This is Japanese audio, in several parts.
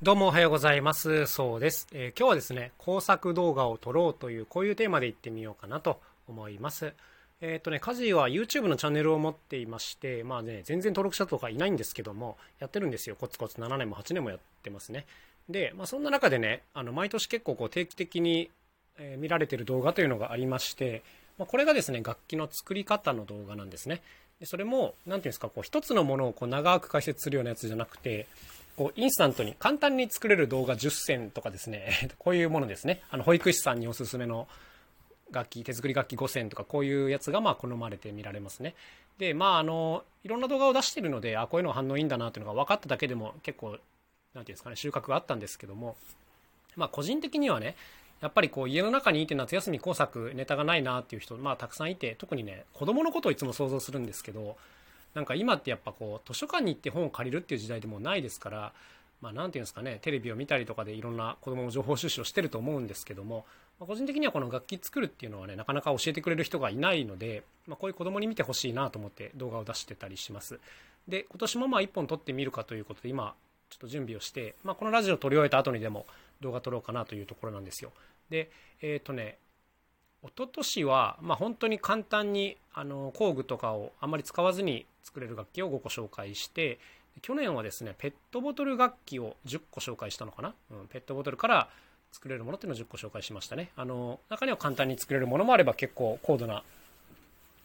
どうもおはようございます。そうです。えー、今日はですね、工作動画を撮ろうという、こういうテーマでいってみようかなと思います。えっ、ー、とね、家事は YouTube のチャンネルを持っていまして、まあね、全然登録者とかいないんですけども、やってるんですよ。コツコツ7年も8年もやってますね。で、まあそんな中でね、あの、毎年結構こう定期的に、え、見られてる動画というのがありまして、まあ、これがですね、楽器の作り方の動画なんですね。でそれも、何ていうんですか、こう一つのものをこう長く解説するようなやつじゃなくて、こうインスタントに簡単に作れる動画10選とかですね、こういうものですね。あの保育士さんにおすすめの楽器、手作り楽器5選とかこういうやつがまあ好まれて見られますね。で、まああの、いろんな動画を出してるので、あ、こういうの反応いいんだなっていうのが分かっただけでも結構、なんていうんですかね、収穫があったんですけども、まあ個人的にはね、やっぱりこう家の中にいて夏休み工作ネタがないなっていう人、まあたくさんいて、特にね、子供のことをいつも想像するんですけど、なんか今ってやっぱこう図書館に行って本を借りるっていう時代でもないですからまあ、ていうんですかね、テレビを見たりとかでいろんな子供の情報収集をしてると思うんですけども、ま、個人的にはこの楽器作るっていうのはね、なかなか教えてくれる人がいないので、まあ、こういう子供に見てほしいなと思って動画を出してたりします。で、今年もまあ1本撮ってみるかということで、今、ちょっと準備をして、まあ、このラジオを撮り終えた後にでも動画撮ろうかなというところなんですよ。で、えっ、ー、とね、一昨年は、まあ、本当に簡単にあの工具とかをあまり使わずに作れる楽器を5個紹介して去年はですねペットボトル楽器を10個紹介したのかな、うん、ペットボトルから作れるものっていうのを10個紹介しましたね。あの中には簡単に作れるものもあれば結構高度な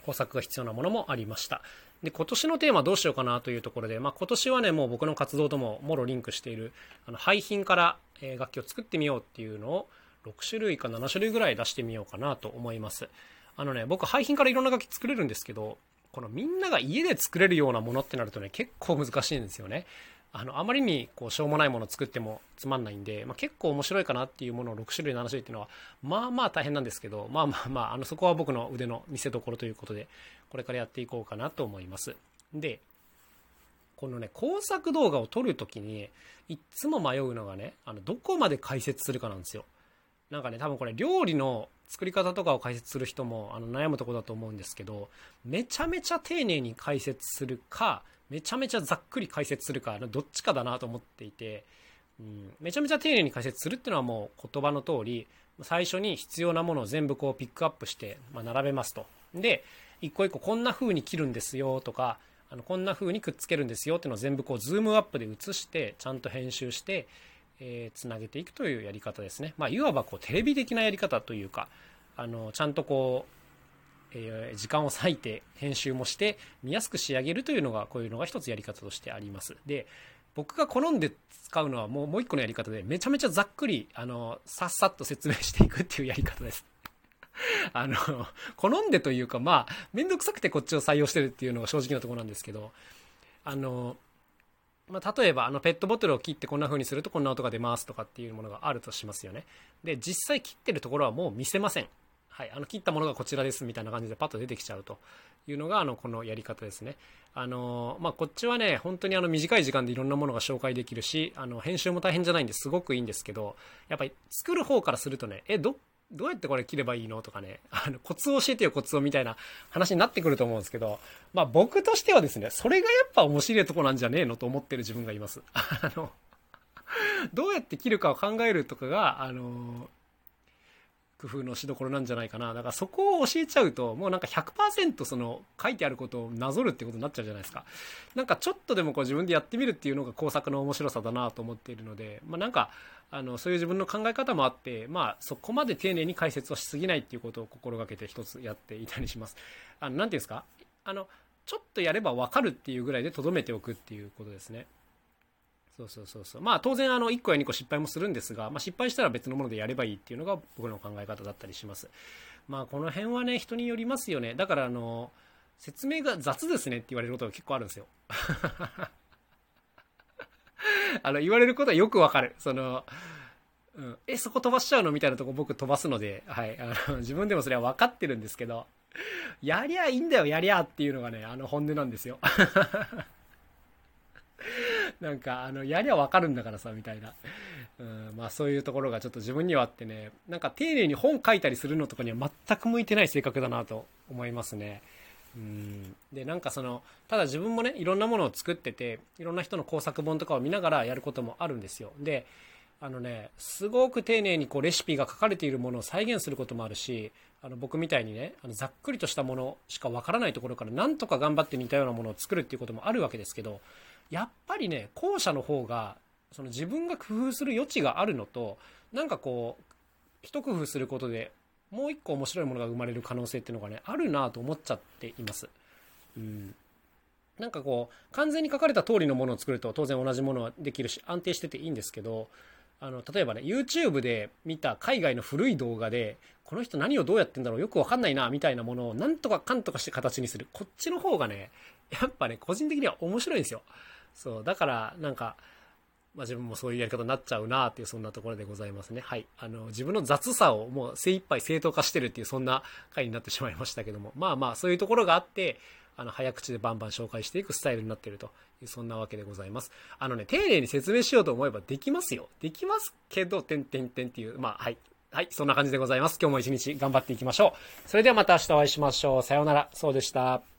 工作が必要なものもありました。で今年のテーマどうしようかなというところで、まあ、今年はねもう僕の活動とももろリンクしているあの廃品から、楽器を作ってみようっていうのを6種類か7種類ぐらい出してみようかなと思いますあのね僕廃品からいろんな楽器作れるんですけどこのみんなが家で作れるようなものってなるとね、結構難しいんですよね。あの、あまりにこう、しょうもないものを作ってもつまんないんで、まあ、結構面白いかなっていうものを6種類、7種類っていうのは、まあまあ大変なんですけど、まあまあまあ、あの、そこは僕の腕の見せ所ということで、これからやっていこうかなと思います。で、このね、工作動画を撮るときに、いっつも迷うのがね、あの、どこまで解説するかなんですよ。なんかね、多分これ料理の作り方とかを解説する人もあの悩むとこだと思うんですけど、めちゃめちゃ丁寧に解説するか、めちゃめちゃざっくり解説するか、どっちかだなと思っていて、うん、めちゃめちゃ丁寧に解説するっていうのはもう言葉の通り、最初に必要なものを全部こうピックアップして、ま、並べますと。で、一個一個こんな風に切るんですよとか、あのこんな風にくっつけるんですよっていうのを全部こうズームアップで映して、ちゃんと編集して、えー、つなげていくというやり方ですね。まあ、いわばこうテレビ的なやり方というか、あのちゃんとこう、えー、時間を割いて編集もして見やすく仕上げるというのがこういうのが一つやり方としてあります。で僕が好んで使うのはもうもう一個のやり方でめちゃめちゃざっくりあのさっさっと説明していくっていうやり方です。あの好んでというかまあ面倒くさくてこっちを採用してるっていうのが正直なところなんですけどあのまあ、例えばあのペットボトルを切ってこんな風にするとこんな音が出ますとかっていうものがあるとしますよね。で、実際切ってるところはもう見せません。はい、あの切ったものがこちらですみたいな感じでパッと出てきちゃうというのがあのこのやり方ですね。あのまあ、こっちはね本当にあの短い時間でいろんなものが紹介できるしあの編集も大変じゃないんですごくいいんですけどやっぱり作る方からするとねえどっどうやってこれ切ればいいのとかね、あの、コツを教えてよ、コツをみたいな話になってくると思うんですけど、まあ僕としてはですね、それがやっぱ面白いとこなんじゃねえのと思ってる自分がいます。あの、どうやって切るかを考えるとかが、あの、工夫のしどころなんじゃないかな。だからそこを教えちゃうと、もうなんか100%その書いてあることをなぞるってことになっちゃうじゃないですか。なんかちょっとでもこう自分でやってみるっていうのが工作の面白さだなと思っているので、まあなんか、あの、そういう自分の考え方もあって、まあそこまで丁寧に解説をしすぎないっていうことを心がけて一つやっていたりします。あの、なんていうんですか？あの、ちょっとやればわかるっていうぐらいで留めておくっていうことですね。そうそうそうそう。まあ当然あの1個や2個失敗もするんですが、まあ、失敗したら別のものでやればいいっていうのが僕の考え方だったりします。まあこの辺はね人によりますよね。だからあの説明が雑ですねって言われることが結構あるんですよ。あの言われることはよくわかる。そのうん、え、そこ飛ばしちゃうの？みたいなとこ僕飛ばすので、はい、あの 自分でもそれは分かってるんですけど、やりゃいいんだよ、やりゃっていうのがね、あの本音なんですよ。なんか、あの、やりゃわかるんだからさ、みたいな。うん、まあそういうところがちょっと自分にはあってね、なんか丁寧に本書いたりするのとかには全く向いてない性格だなと思いますね。うんでなんかそのただ自分もねいろんなものを作ってていろんな人の工作本とかを見ながらやることもあるんですよであのねすごく丁寧にこうレシピが書かれているものを再現することもあるしあの僕みたいにねあのざっくりとしたものしかわからないところからなんとか頑張って似たようなものを作るっていうこともあるわけですけどやっぱりね後者の方がその自分が工夫する余地があるのとなんかこう一工夫することでもう一個面白いものが生まれる可能性っていうのがねあるなと思っちゃっています。うんなんかこう完全に書かれた通りのものを作ると当然同じものはできるし安定してていいんですけどあの例えばね YouTube で見た海外の古い動画でこの人何をどうやってんだろうよくわかんないなみたいなものをなんとかかんとかして形にするこっちの方がねやっぱね個人的には面白いんですよそうだからなんかまあ、自分もそういうやり方になっちゃうなっていうそんなところでございますね。はい。あの、自分の雑さをもう精一杯正当化してるっていうそんな回になってしまいましたけども、まあまあそういうところがあって、あの、早口でバンバン紹介していくスタイルになっているという、そんなわけでございます。あのね、丁寧に説明しようと思えばできますよ。できますけど、てんてんてんっていう、まあ、はい。はい、そんな感じでございます。今日も一日頑張っていきましょう。それではまた明日お会いしましょう。さようなら。そうでした。